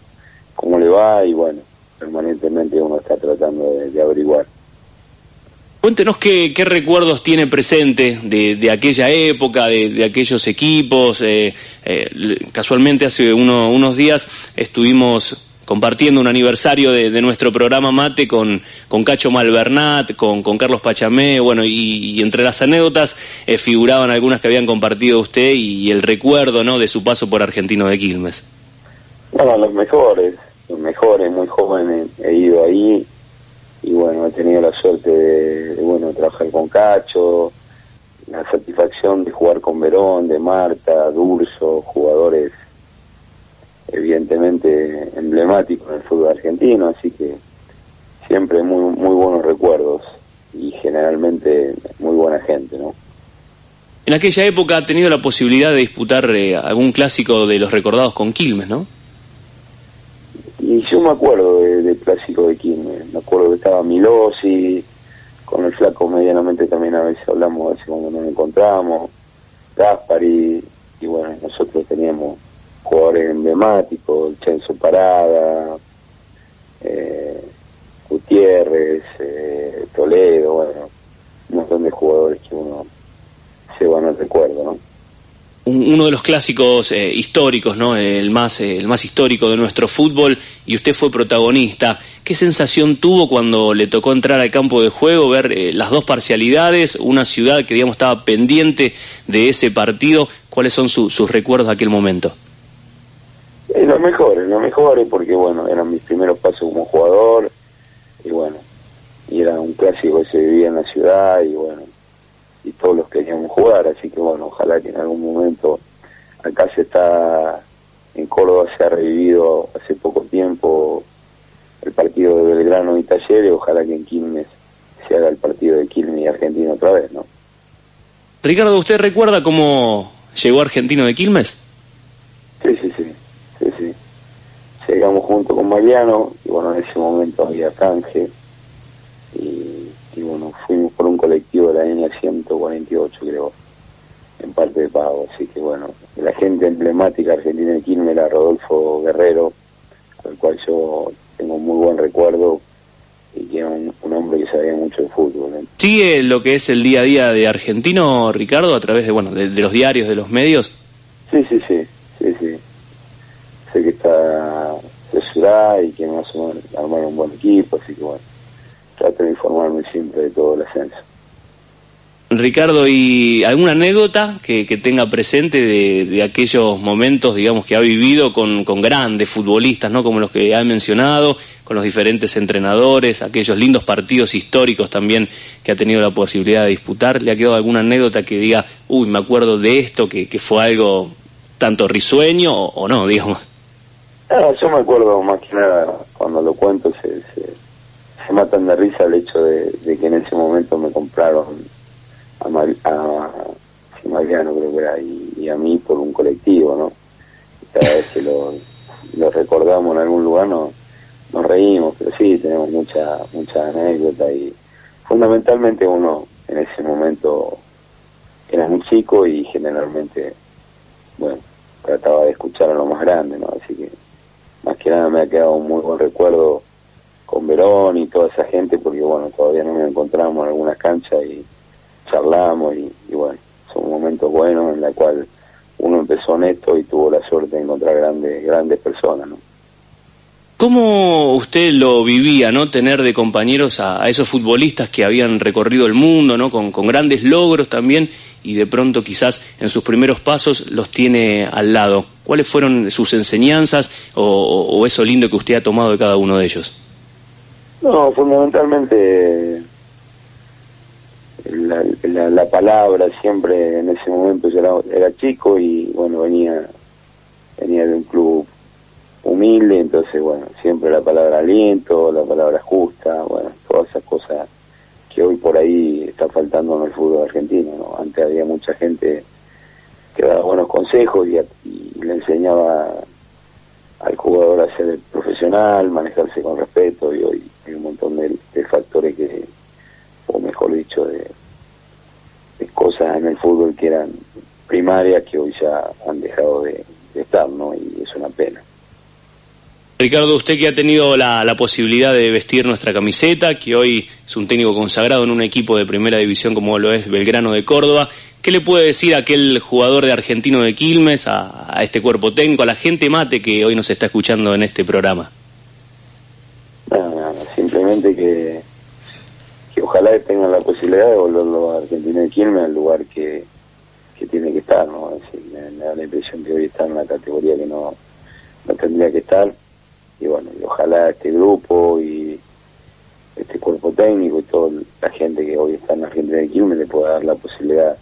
cómo le va y bueno, permanentemente uno está tratando de, averiguar. Cuéntenos qué, recuerdos tiene presente de, de aquella época, de, de aquellos equipos. Eh, eh, casualmente hace uno, unos días estuvimos compartiendo un aniversario de, nuestro programa Mate con, con Cacho Malvernat, con, con Carlos Pachamé, bueno, y, entre las anécdotas eh, figuraban algunas que habían compartido usted y, el recuerdo, ¿no?, de su paso por Argentino de Quilmes. Bueno, los mejores, los mejores, muy jóvenes he ido ahí y bueno, he tenido la suerte de bueno, trabajar con Cacho, la satisfacción de jugar con Verón, de Marta, Durso, jugadores evidentemente emblemático en el fútbol argentino, así que siempre muy muy buenos recuerdos y generalmente muy buena gente, ¿no? En aquella época ha tenido la posibilidad de disputar eh, algún clásico de los recordados con Quilmes, ¿no? Y yo me acuerdo del clásico de Quilmes, me acuerdo que estaba Milosi, con el flaco medianamente también a veces hablamos, a veces cuando nos encontramos, Gaspari, y bueno, nosotros teníamos jugadores emblemáticos, Chenzo Parada, eh, Gutiérrez, eh, Toledo, bueno, un montón de jugadores que uno se van al recuerdo, ¿no? uno de los clásicos eh, históricos, ¿no? El más, el más histórico de nuestro fútbol, y usted fue protagonista. ¿Qué sensación tuvo cuando le tocó entrar al campo de juego, ver las dos parcialidades, una ciudad que, digamos, estaba pendiente de ese partido? ¿Cuáles son sus recuerdos de aquel momento? En los mejores, los mejores, porque bueno, eran mis primeros pasos como jugador, y bueno, y era un clásico que se vivía en la ciudad, y bueno, y todos los queríamos jugar, así que bueno, ojalá que en algún momento acá se está, en Córdoba se ha revivido hace poco tiempo el partido de Belgrano y Talleres, ojalá que en Quilmes se haga el partido de Quilmes y Argentina otra vez, ¿no? Ricardo, ¿usted recuerda cómo llegó Argentino de Quilmes? Sí, sí, sí llegamos junto con Mariano y bueno, en ese momento había canje y, bueno, fuimos por un colectivo de la línea 148 creo, en parte de pago, así que bueno, la gente emblemática argentina de Quilmes era Rodolfo Guerrero, al cual yo tengo muy buen recuerdo y que era un, hombre que sabía mucho de fútbol. ¿eh? ¿Sigue lo que es el día a día de argentino, Ricardo, a través de, bueno, de los diarios, de los medios? Sí, sí, sí, sí, sí. Y que más o menos armar un buen equipo, así que bueno, trato de informarme siempre de todo el ascenso. Ricardo, ¿y alguna anécdota que, tenga presente de, aquellos momentos, digamos, que ha vivido con, grandes futbolistas, ¿no? Como los que ha mencionado, con los diferentes entrenadores, aquellos lindos partidos históricos también que ha tenido la posibilidad de disputar. ¿Le ha quedado alguna anécdota que diga, uy, me acuerdo de esto, que, fue algo tanto risueño o, no, digamos? Ah, yo me acuerdo más que nada, cuando lo cuento, se, se, matan de risa el hecho de que en ese momento me compraron a, Mariano creo que era y, a mí por un colectivo, ¿no? Cada vez que lo, recordamos en algún lugar no, nos reímos, pero sí, tenemos mucha, mucha anécdota y fundamentalmente uno en ese momento era muy chico y generalmente, bueno, trataba de escuchar a lo más grande, ¿no? Así que más que nada me ha quedado un muy buen recuerdo con Verón y toda esa gente porque, bueno, todavía no nos encontramos en algunas canchas y charlamos y, bueno, son momentos buenos en la cual uno empezó honesto y tuvo la suerte de encontrar grandes, grandes personas. ¿Cómo usted lo vivía, no? Tener de compañeros a, esos futbolistas que habían recorrido el mundo, ¿no? Con, grandes logros también y de pronto quizás en sus primeros pasos los tiene al lado. ¿Cuáles fueron sus enseñanzas o eso lindo que usted ha tomado de cada uno de ellos? No, fundamentalmente la, la, palabra siempre en ese momento yo era, chico y bueno venía venía de un club humilde entonces bueno siempre la palabra aliento la palabra justa bueno todas esas cosas que hoy por ahí está faltando en el fútbol argentino ¿no? antes había mucha gente que daba buenos consejos y, le enseñaba al jugador a ser profesional manejarse con respeto y hoy hay un montón de factores que o mejor dicho, de, cosas en el fútbol que eran primarias que hoy ya han dejado de, estar, ¿no? Y es una pena. Ricardo, usted que ha tenido la, posibilidad de vestir nuestra camiseta, que hoy es un técnico consagrado en un equipo de primera división como lo es Belgrano de Córdoba, ¿qué le puede decir a aquel jugador de Argentino de Quilmes, a, este cuerpo técnico, a la gente mate que hoy nos está escuchando en este programa? Nada, simplemente que que ojalá tengan la posibilidad de volverlo a Argentina de Quilmes al lugar que, tiene que estar, ¿no? me, da la impresión que hoy está en una categoría que no, no tendría que estar. Y bueno, y ojalá este grupo y este cuerpo técnico y toda la gente que hoy está en Argentina de Quilmes le pueda dar la posibilidad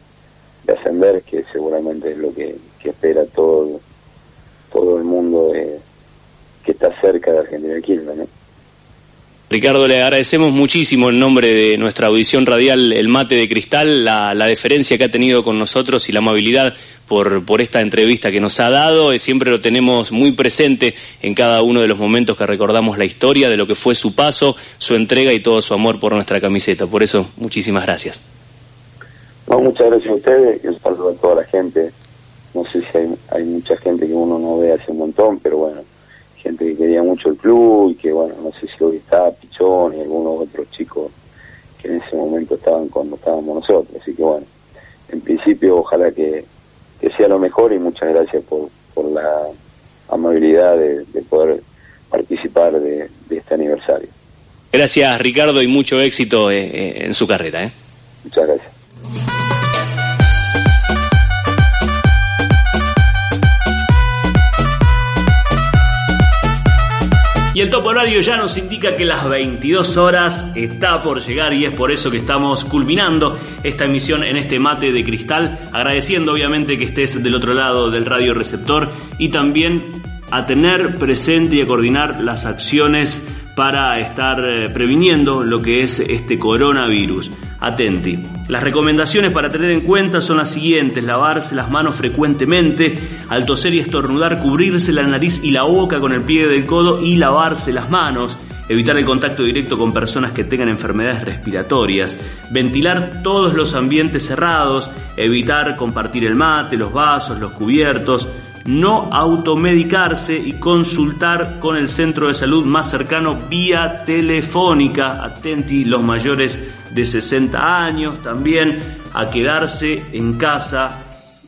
de ascender, que seguramente es lo que, espera todo, todo el mundo que está cerca de Argentina de Quilmes, ¿no? Ricardo, le agradecemos muchísimo en nombre de nuestra audición radial El Mate de Cristal, la, deferencia que ha tenido con nosotros y la amabilidad por, por esta entrevista que nos ha dado. Eh, siempre lo tenemos muy presente en cada uno de los momentos que recordamos la historia de lo que fue su paso, su entrega y todo su amor por nuestra camiseta. Por eso, muchísimas gracias. muchas gracias a ustedes y un saludo a toda la gente. No sé si hay, hay mucha gente que uno no ve hace un montón, pero bueno gente que quería mucho el club y que, bueno, no sé si hoy está Pichón y algunos otros chicos que en ese momento estaban cuando estábamos nosotros. Así que, bueno, en principio, ojalá que, sea lo mejor y muchas gracias por, por la amabilidad de, poder participar de, este aniversario. Gracias, Ricardo, y mucho éxito eh, eh, en su carrera. ¿eh? Muchas gracias. Y el top horario ya nos indica que las 22 horas está por llegar y es por eso que estamos culminando esta emisión en este mate de cristal, agradeciendo obviamente que estés del otro lado del radio receptor y también a tener presente y a coordinar las acciones para estar eh, previniendo lo que es este coronavirus. Atenti. Las recomendaciones para tener en cuenta son las siguientes: lavarse las manos frecuentemente, al toser y estornudar, cubrirse la nariz y la boca con el pie del codo y lavarse las manos. Evitar el contacto directo con personas que tengan enfermedades respiratorias, ventilar todos los ambientes cerrados, evitar compartir el mate, los vasos, los cubiertos, no automedicarse y consultar con el centro de salud más cercano vía telefónica. Atenti los mayores de 60 años también a quedarse en casa.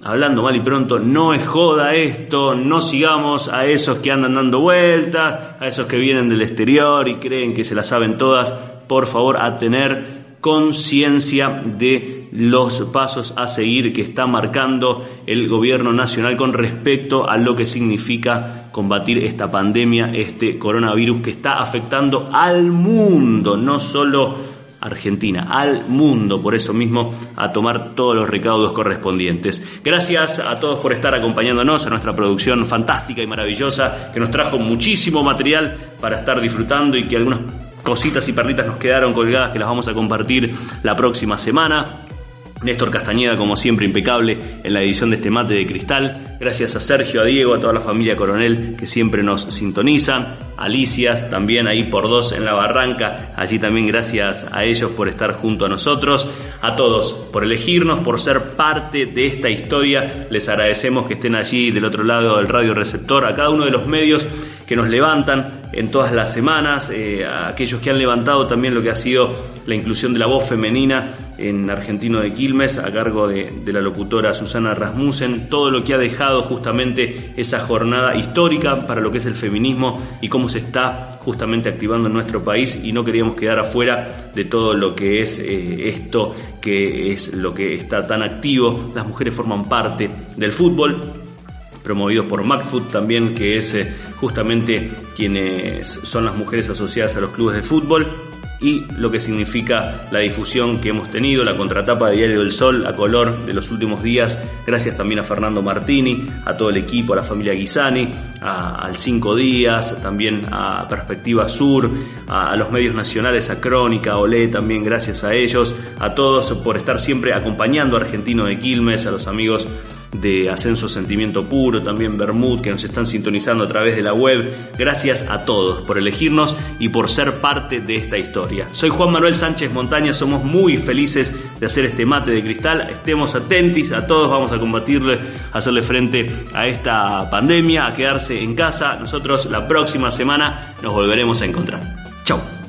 Hablando mal y pronto, no es joda esto, no sigamos a esos que andan dando vueltas, a esos que vienen del exterior y creen que se la saben todas, por favor, a tener conciencia de los pasos a seguir que está marcando el gobierno nacional con respecto a lo que significa combatir esta pandemia, este coronavirus que está afectando al mundo, no solo Argentina, al mundo, por eso mismo, a tomar todos los recaudos correspondientes. Gracias a todos por estar acompañándonos a nuestra producción fantástica y maravillosa, que nos trajo muchísimo material para estar disfrutando y que algunas cositas y perlitas nos quedaron colgadas que las vamos a compartir la próxima semana. Néstor Castañeda, como siempre, impecable en la edición de este mate de cristal. Gracias a Sergio, a Diego, a toda la familia Coronel que siempre nos sintonizan. Alicia, también ahí por dos en la barranca. Allí también gracias a ellos por estar junto a nosotros. A todos por elegirnos, por ser parte de esta historia. Les agradecemos que estén allí del otro lado del radio receptor, a cada uno de los medios que nos levantan en todas las semanas, eh, a aquellos que han levantado también lo que ha sido la inclusión de la voz femenina en Argentino de Quilmes, a cargo de, la locutora Susana Rasmussen, todo lo que ha dejado justamente esa jornada histórica para lo que es el feminismo y cómo se está justamente activando en nuestro país. Y no queríamos quedar afuera de todo lo que es eh, esto, que es lo que está tan activo. Las mujeres forman parte del fútbol, promovido por MacFoot también, que es eh, justamente quienes son las mujeres asociadas a los clubes de fútbol y lo que significa la difusión que hemos tenido, la contratapa de Diario del Sol a color de los últimos días, gracias también a Fernando Martini, a todo el equipo, a la familia Guisani, al Cinco Días, también a Perspectiva Sur, a, a, los medios nacionales, a Crónica, Olé, también gracias a ellos, a todos por estar siempre acompañando a Argentino de Quilmes, a los amigos de Ascenso Sentimiento Puro, también Bermud, que nos están sintonizando a través de la web. Gracias a todos por elegirnos y por ser parte de esta historia. Soy Juan Manuel Sánchez Montaña, somos muy felices de hacer este mate de cristal. Estemos atentos a todos, vamos a combatirle, a hacerle frente a esta pandemia, a quedarse en casa. Nosotros la próxima semana nos volveremos a encontrar. Chau.